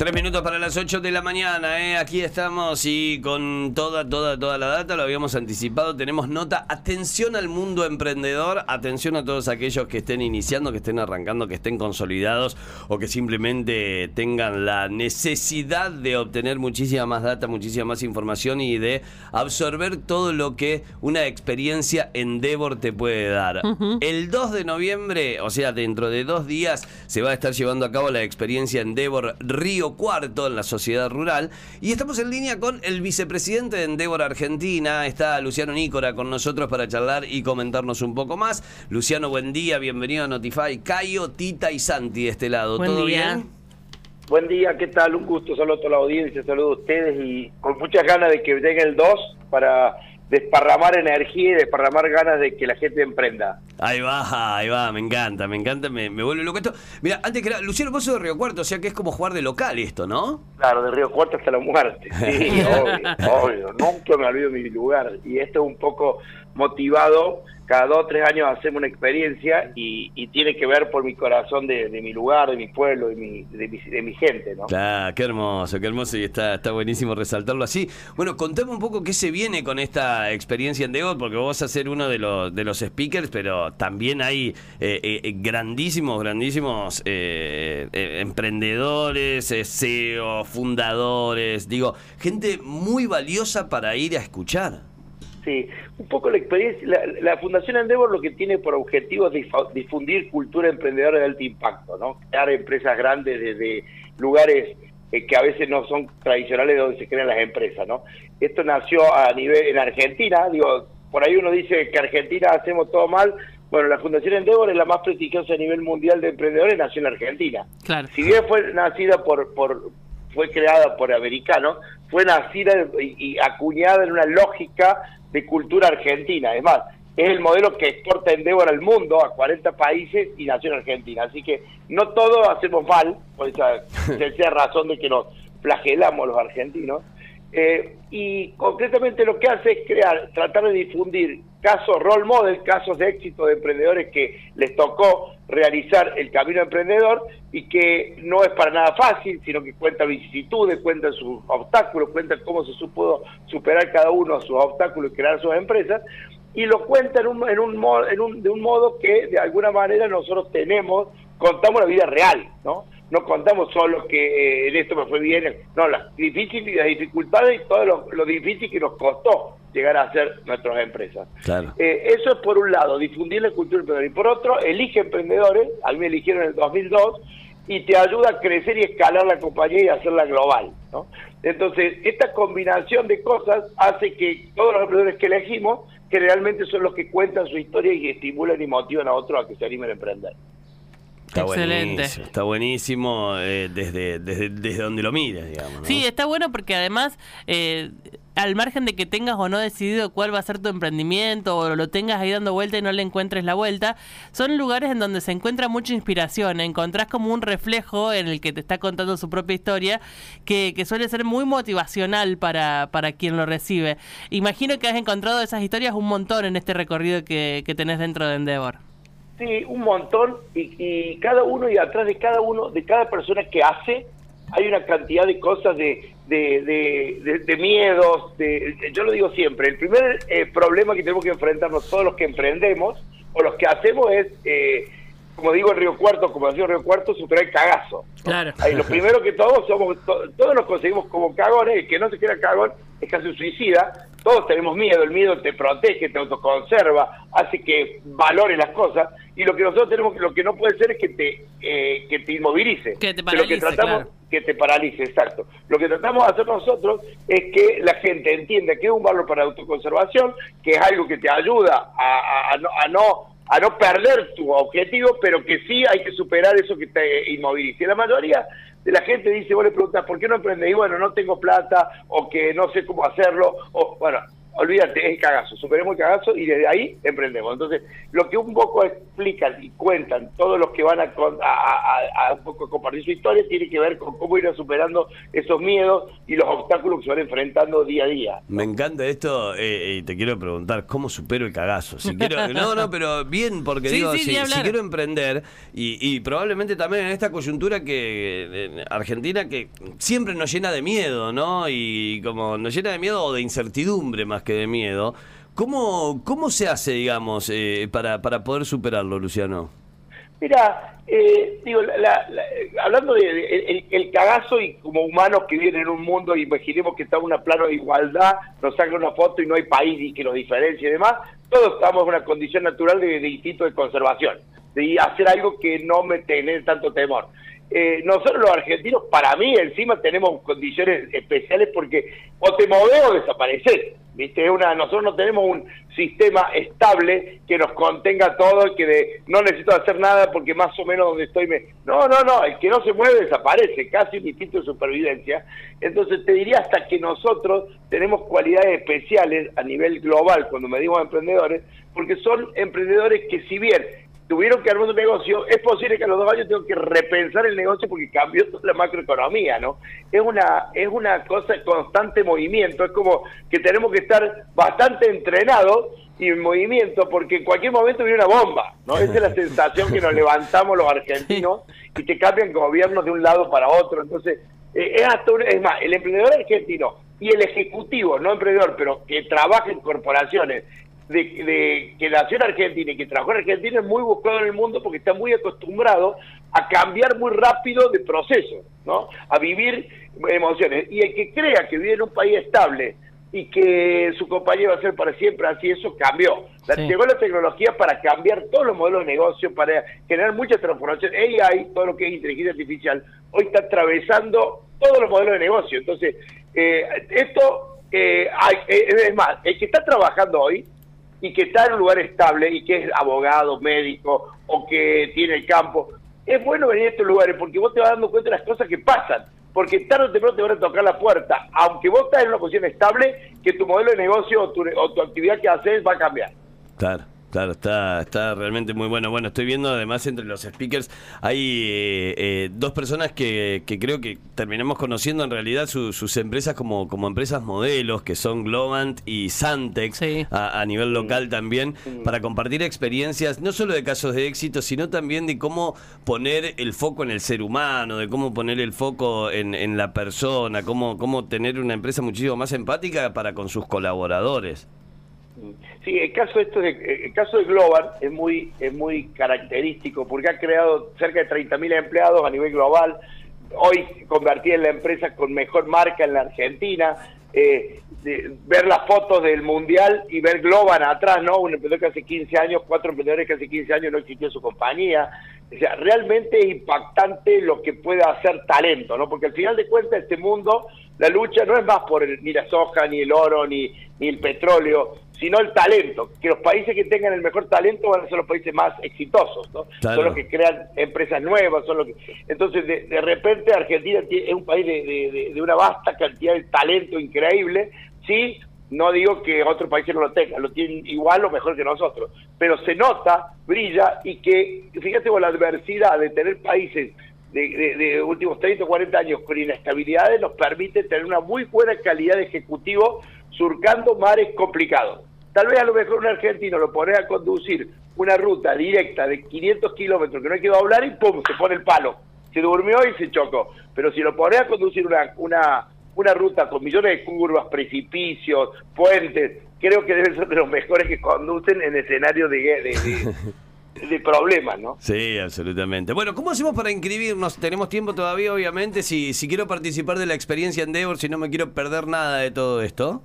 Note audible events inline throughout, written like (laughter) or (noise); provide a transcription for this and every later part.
Tres minutos para las 8 de la mañana, ¿eh? aquí estamos y con toda, toda, toda la data, lo habíamos anticipado, tenemos nota, atención al mundo emprendedor, atención a todos aquellos que estén iniciando, que estén arrancando, que estén consolidados o que simplemente tengan la necesidad de obtener muchísima más data, muchísima más información y de absorber todo lo que una experiencia Endeavor te puede dar. El 2 de noviembre, o sea, dentro de dos días, se va a estar llevando a cabo la experiencia Endeavor Río Cuarto en la sociedad rural. Y estamos en línea con el vicepresidente de Endeavor Argentina. Está Luciano Nícora con nosotros para charlar y comentarnos un poco más. Luciano, buen día, bienvenido a Notify. Cayo, Tita y Santi de este lado. ¿Todo bien? Buen día, ¿qué tal? Un gusto, saludo a toda la audiencia, saludo a ustedes y con muchas ganas de que llegue el 2 para desparramar energía y desparramar ganas de que la gente emprenda. Ahí va, ahí va, me encanta, me encanta, me, vuelve loco esto. Mira, antes que era, Luciano, vos sos de Río Cuarto, o sea que es como jugar de local esto, ¿no? Claro, de Río Cuarto hasta la muerte. (laughs) Sí, obvio, obvio. Nunca me olvido mi lugar. Y esto es un poco motivado cada dos o tres años hacemos una experiencia y, tiene que ver por mi corazón de, mi lugar, de mi pueblo, de mi, de mi, gente, ¿no? Claro, qué hermoso, qué hermoso y está, está buenísimo resaltarlo así. Bueno, contame un poco qué se viene con esta experiencia en Dego, porque vos vas a ser uno de los, de los speakers, pero también hay eh, eh, grandísimos, grandísimos eh, emprendedores, CEO, fundadores, digo, gente muy valiosa para ir a escuchar. Sí, un poco la experiencia, la, Fundación Endeavor lo que tiene por objetivo es difundir cultura emprendedora de alto impacto, ¿no? Crear empresas grandes desde lugares que a veces no son tradicionales donde se crean las empresas, ¿no? Esto nació a nivel en Argentina, digo, por ahí uno dice que Argentina hacemos todo mal, bueno, la Fundación Endeavor es la más prestigiosa a nivel mundial de emprendedores, nació en Argentina. Claro. Si bien fue nacida por, por fue creada por americanos, fue nacida y acuñada en una lógica de cultura argentina. Es más, es el modelo que exporta Endeavor al mundo, a 40 países y nació en Argentina. Así que no todos hacemos mal, por esa (laughs) sencilla razón de que nos flagelamos los argentinos. Eh, y concretamente lo que hace es crear, tratar de difundir casos role model, casos de éxito de emprendedores que les tocó realizar el camino emprendedor y que no es para nada fácil, sino que cuenta vicisitudes, cuenta sus obstáculos, cuenta cómo se pudo superar cada uno sus obstáculos y crear sus empresas, y lo cuenta en un, en un, en un, de un modo que de alguna manera nosotros tenemos, contamos la vida real, ¿no? no contamos solo que eh, en esto me fue bien, no, las difíciles, las dificultades y todo lo, difícil que nos costó llegar a ser nuestras empresas. Claro. Eh, eso es por un lado, difundir la cultura emprendedora. Y por otro, elige emprendedores, a mí me eligieron en el 2002, y te ayuda a crecer y escalar la compañía y hacerla global. ¿no? Entonces, esta combinación de cosas hace que todos los emprendedores que elegimos, que realmente son los que cuentan su historia y estimulan y motivan a otros a que se animen a emprender. Está Excelente. Buenísimo, está buenísimo eh, desde, desde, donde lo mires, digamos. Sí, está bueno porque además, eh, al margen de que tengas o no decidido cuál va a ser tu emprendimiento o lo tengas ahí dando vuelta y no le encuentres la vuelta, son lugares en donde se encuentra mucha inspiración. Encontrás como un reflejo en el que te está contando su propia historia que, suele ser muy motivacional para, para quien lo recibe. Imagino que has encontrado esas historias un montón en este recorrido que, que tenés dentro de Endeavor. Sí, un montón y, cada uno y atrás de cada uno, de cada persona que hace, hay una cantidad de cosas de, de, de, miedos, de, yo lo digo siempre, el primer eh, problema que tenemos que enfrentarnos todos los que emprendemos o los que hacemos es, eh, como digo en Río Cuarto, como decía Río Cuarto, superar el cagazo. Claro. Ahí, lo primero que todos somos, todos nos conseguimos como cagones, el que no se quiera cagón es casi un suicida, todos tenemos miedo, el miedo te protege, te autoconserva, hace que valore las cosas, y lo que nosotros tenemos, lo que no puede ser es que te, eh, que te inmovilice. Que te paralice, lo que tratamos, Que te paralice, exacto. Lo que tratamos de hacer nosotros es que la gente entienda que es un valor para autoconservación, que es algo que te ayuda a, a, no, a no perder tu objetivo, pero que sí hay que superar eso que te inmovilice. La mayoría la gente dice, vos le preguntas, ¿por qué no emprendes? Y bueno, no tengo plata, o que no sé cómo hacerlo, o bueno, olvídate, es cagazo, superemos el cagazo y desde ahí emprendemos. Entonces, lo que un poco explican y cuentan todos los que van a, a, un poco compartir su historia tiene que ver con cómo ir superando esos miedos y los obstáculos que se van enfrentando día a día. Me encanta esto eh, y te quiero preguntar, ¿cómo supero el cagazo? Si quiero, (laughs) no, no, pero bien, porque digo, si, quiero emprender y, probablemente también en esta coyuntura que Argentina que siempre nos llena de miedo, ¿no? Y como nos llena de miedo o de incertidumbre más que de miedo. ¿Cómo, cómo se hace, digamos, eh, para, para poder superarlo, Luciano? Mira, eh, digo, hablando de, el, cagazo y como humanos que viven en un mundo, imaginemos que estamos en un plano de igualdad, nos saca una foto y no hay país y que nos diferencie y demás, todos estamos en una condición natural de, instinto de conservación, de hacer algo que no me tener tanto temor. Eh, nosotros los argentinos, para mí, encima tenemos condiciones especiales porque o te moves o desapareces. ¿Viste? Una, nosotros no tenemos un sistema estable que nos contenga todo que de, no necesito hacer nada porque más o menos donde estoy me... No, no, no, el que no se mueve desaparece, casi un instinto de supervivencia. Entonces te diría hasta que nosotros tenemos cualidades especiales a nivel global cuando medimos emprendedores, porque son emprendedores que si bien tuvieron que armar un negocio, es posible que a los dos años tengan que repensar el negocio porque cambió toda la macroeconomía, ¿no? Es una, es una cosa de constante movimiento, es como que tenemos que estar bastante entrenados y en movimiento porque en cualquier momento viene una bomba, ¿no? Esa es la sensación que nos levantamos los argentinos (laughs) y que cambian gobiernos de un lado para otro, entonces eh, es, hasta es más, el emprendedor argentino y el ejecutivo, no emprendedor, pero que trabaja en corporaciones de, que nació en Argentina y que trabajó en Argentina es muy buscado en el mundo porque está muy acostumbrado a cambiar muy rápido de proceso, ¿no? A vivir emociones. Y el que crea que vive en un país estable y que su compañía va a ser para siempre así, eso cambió. Llegó la tecnología para cambiar todos los modelos de negocio, para generar muchas transformaciones. AI, todo lo que es inteligencia artificial, hoy está atravesando todos los modelos de negocio. Entonces, eh, esto, eh, eh, es más, el que está trabajando hoy y que está en un lugar estable y que es abogado, médico o que tiene el campo, es bueno venir a estos lugares porque vos te vas dando cuenta de las cosas que pasan. Porque tarde o temprano te van a tocar la puerta, aunque vos estás en una posición estable, que tu modelo de negocio o tu, o tu actividad que haces va a cambiar. Claro. Claro, está, está realmente muy bueno. Bueno, estoy viendo además entre los speakers hay eh, eh, dos personas que, que, creo que terminamos conociendo en realidad sus empresas como, como empresas modelos, que son Globant y Santex, a, nivel local también, para compartir experiencias, no solo de casos de éxito, sino también de cómo poner el foco en el ser humano, de cómo poner el foco en, en la persona, cómo, cómo tener una empresa muchísimo más empática para con sus colaboradores. Sí, el caso esto de, el caso de Global es muy es muy característico porque ha creado cerca de 30.000 empleados a nivel global. Hoy convertida en la empresa con mejor marca en la Argentina. Eh, ver las fotos del mundial y ver Global atrás, ¿no? Un emprendedor que hace 15 años, cuatro emprendedores que hace 15 años no existió su compañía. O sea, realmente es impactante lo que puede hacer talento, ¿no? Porque al final de cuentas este mundo, la lucha no es más por ni la soja, ni el oro, ni, ni el petróleo, sino el talento. Que los países que tengan el mejor talento van a ser los países más exitosos, ¿no? Son los que crean empresas nuevas, son los que... Entonces, de, repente Argentina es un país de, de, una vasta cantidad de talento increíble, sí, no digo que otros países no lo tengan, lo tienen igual o mejor que nosotros, pero se nota, brilla y que, fíjate con la adversidad de tener países de, de, últimos 30 o 40 años con inestabilidades nos permite tener una muy buena calidad de ejecutivo surcando mares complicados. Tal vez a lo mejor un argentino lo pone a conducir una ruta directa de 500 kilómetros que no hay que hablar y ¡pum! se pone el palo. Se durmió y se chocó. Pero si lo pone a conducir una, una, una ruta con millones de curvas, precipicios, puentes, creo que debe ser de los mejores que conducen en escenario de, de, de, (laughs) problemas, ¿no? Sí, absolutamente. Bueno, ¿cómo hacemos para inscribirnos? Tenemos tiempo todavía, obviamente. Si, si quiero participar de la experiencia Endeavor, si no me quiero perder nada de todo esto.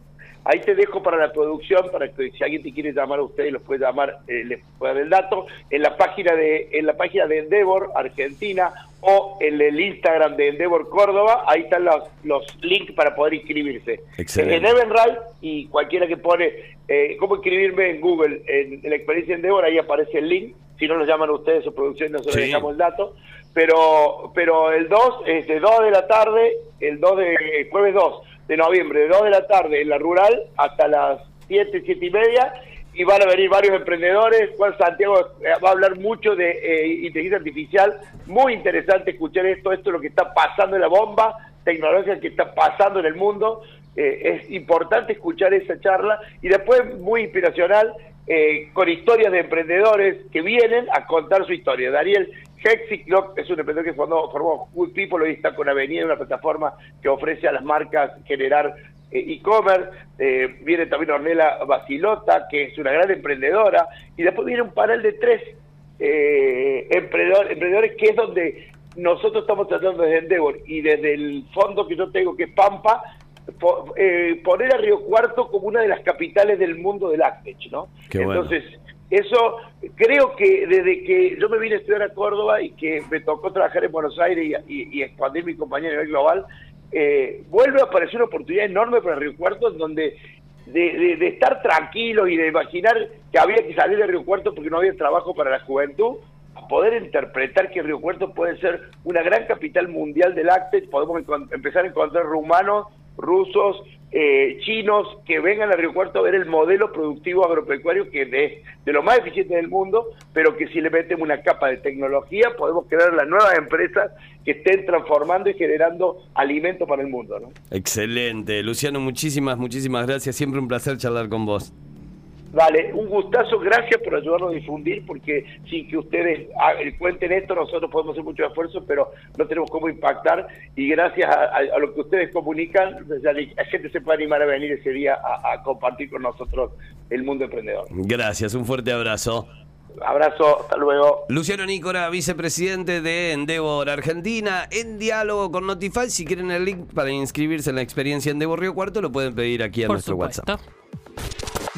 Ahí te dejo para la producción, para que si alguien te quiere llamar a ustedes, los puede llamar, eh, les puede dar el dato, en la página de en la página de Endeavor Argentina o en el Instagram de Endeavor Córdoba, ahí están los, los links para poder inscribirse. Excelente. En Evenray y cualquiera que pone eh, cómo inscribirme en Google, en, la experiencia Endeavor, ahí aparece el link. Si no nos llaman ustedes su producción, nosotros les dejamos el dato. Pero, pero el 2 es de 2 de la tarde, el 2 de jueves 2 de noviembre, de 2 de la tarde en la rural hasta las 7, 7 y media, y van a venir varios emprendedores. Juan Santiago eh, va a hablar mucho de eh, inteligencia artificial. Muy interesante escuchar esto, esto es lo que está pasando en la bomba, tecnología que está pasando en el mundo. Eh, es importante escuchar esa charla y después muy inspiracional con historias de emprendedores que vienen a contar su historia. Daniel Hexi es un emprendedor que formó, formó Good People, hoy está con Avenida, una plataforma que ofrece a las marcas generar eh, e-commerce, eh, viene también Ornella Basilota, que es una gran emprendedora, y después viene un panel de tres eh, emprendedores, que es donde nosotros estamos tratando desde Endeavor y desde el fondo que yo tengo, que es Pampa, poner a Río Cuarto como una de las capitales del mundo del Actech, ¿no? Entonces, eso creo que desde que yo me vine a estudiar a Córdoba y que me tocó trabajar en Buenos Aires y, y expandir mi compañía a nivel global, eh, vuelve a aparecer una oportunidad enorme para Río Cuarto, donde de, estar tranquilos y de imaginar que había que salir de Río Cuarto porque no había trabajo para la juventud, a poder interpretar que Río Cuarto puede ser una gran capital mundial del lácteo, podemos empezar a encontrar rumanos, rusos, eh, chinos que vengan a Río a ver el modelo productivo agropecuario que es de, lo más eficiente del mundo, pero que si le metemos una capa de tecnología podemos crear las nuevas empresas que estén transformando y generando alimento para el mundo. ¿no? Excelente. Luciano, muchísimas, muchísimas gracias. Siempre un placer charlar con vos. Vale, un gustazo, gracias por ayudarnos a difundir, porque sin que ustedes cuenten esto, nosotros podemos hacer mucho esfuerzo, pero no tenemos cómo impactar, y gracias a, lo que ustedes comunican, la gente se puede animar a venir ese día a, compartir con nosotros el mundo emprendedor. Gracias, un fuerte abrazo. Abrazo, hasta luego. Luciano Nícora, vicepresidente de Endeavor Argentina, en diálogo con Notify. Si quieren el link para inscribirse en la experiencia Endeavor Río Cuarto, lo pueden pedir aquí a nuestro WhatsApp.